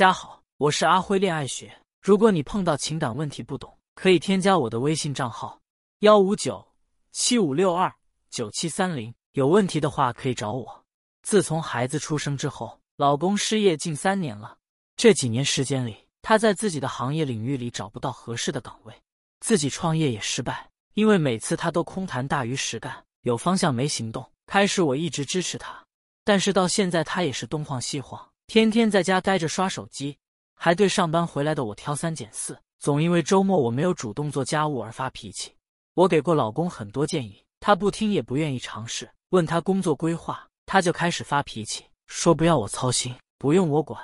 家好，我是阿辉恋爱学。如果你碰到情感问题不懂，可以添加我的微信账号幺五九七五六二九七三零，有问题的话可以找我。自从孩子出生之后，老公失业近三年了。这几年时间里，他在自己的行业领域里找不到合适的岗位，自己创业也失败，因为每次他都空谈大于实干，有方向没行动。开始我一直支持他，但是到现在他也是东晃西晃。天天在家呆着刷手机，还对上班回来的我挑三拣四，总因为周末我没有主动做家务而发脾气。我给过老公很多建议，他不听也不愿意尝试。问他工作规划，他就开始发脾气，说不要我操心，不用我管。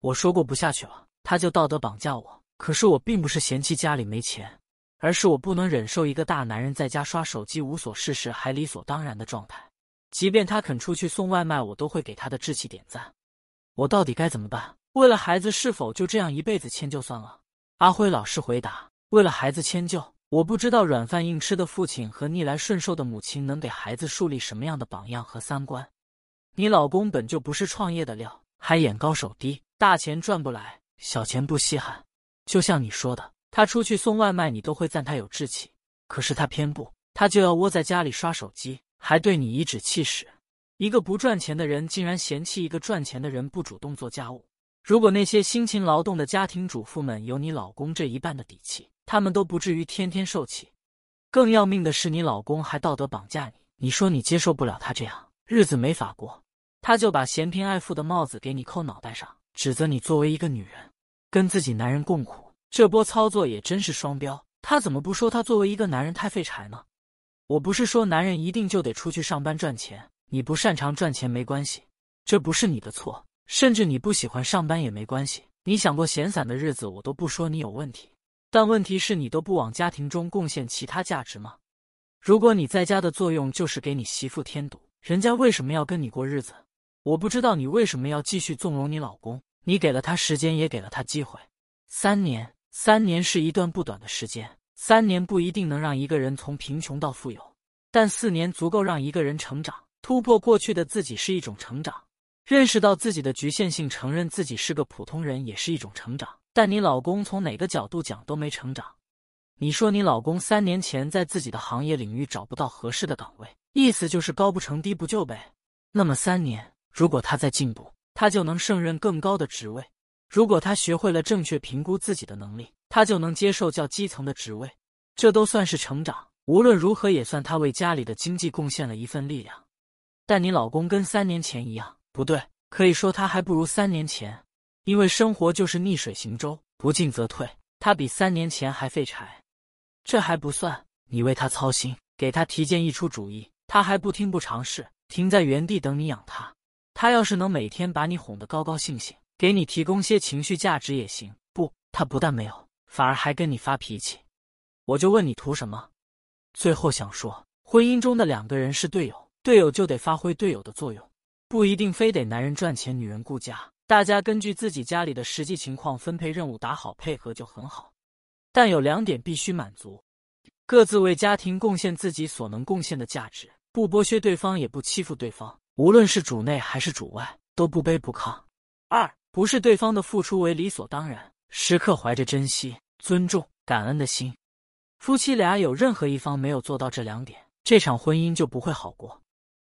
我说过不下去了，他就道德绑架我。可是我并不是嫌弃家里没钱，而是我不能忍受一个大男人在家刷手机无所事事还理所当然的状态。即便他肯出去送外卖，我都会给他的志气点赞。我到底该怎么办？为了孩子，是否就这样一辈子迁就算了？阿辉老师回答：为了孩子迁就，我不知道软饭硬吃的父亲和逆来顺受的母亲能给孩子树立什么样的榜样和三观。你老公本就不是创业的料，还眼高手低，大钱赚不来，小钱不稀罕。就像你说的，他出去送外卖，你都会赞他有志气，可是他偏不，他就要窝在家里刷手机，还对你颐指气使。一个不赚钱的人竟然嫌弃一个赚钱的人不主动做家务。如果那些辛勤劳动的家庭主妇们有你老公这一半的底气，他们都不至于天天受气。更要命的是，你老公还道德绑架你。你说你接受不了他这样日子没法过，他就把嫌贫爱富的帽子给你扣脑袋上，指责你作为一个女人跟自己男人共苦。这波操作也真是双标。他怎么不说他作为一个男人太废柴呢？我不是说男人一定就得出去上班赚钱。你不擅长赚钱没关系，这不是你的错。甚至你不喜欢上班也没关系。你想过闲散的日子，我都不说你有问题。但问题是你都不往家庭中贡献其他价值吗？如果你在家的作用就是给你媳妇添堵，人家为什么要跟你过日子？我不知道你为什么要继续纵容你老公。你给了他时间，也给了他机会。三年，三年是一段不短的时间。三年不一定能让一个人从贫穷到富有，但四年足够让一个人成长。突破过去的自己是一种成长，认识到自己的局限性，承认自己是个普通人也是一种成长。但你老公从哪个角度讲都没成长。你说你老公三年前在自己的行业领域找不到合适的岗位，意思就是高不成低不就呗？那么三年，如果他在进步，他就能胜任更高的职位；如果他学会了正确评估自己的能力，他就能接受较基层的职位。这都算是成长。无论如何，也算他为家里的经济贡献了一份力量。但你老公跟三年前一样，不对，可以说他还不如三年前，因为生活就是逆水行舟，不进则退。他比三年前还废柴，这还不算，你为他操心，给他提建议出主意，他还不听不尝试，停在原地等你养他。他要是能每天把你哄得高高兴兴，给你提供些情绪价值也行。不，他不但没有，反而还跟你发脾气。我就问你图什么？最后想说，婚姻中的两个人是队友。队友就得发挥队友的作用，不一定非得男人赚钱，女人顾家。大家根据自己家里的实际情况分配任务，打好配合就很好。但有两点必须满足：各自为家庭贡献自己所能贡献的价值，不剥削对方，也不欺负对方。无论是主内还是主外，都不卑不亢。二，不是对方的付出为理所当然，时刻怀着珍惜、尊重、感恩的心。夫妻俩有任何一方没有做到这两点，这场婚姻就不会好过。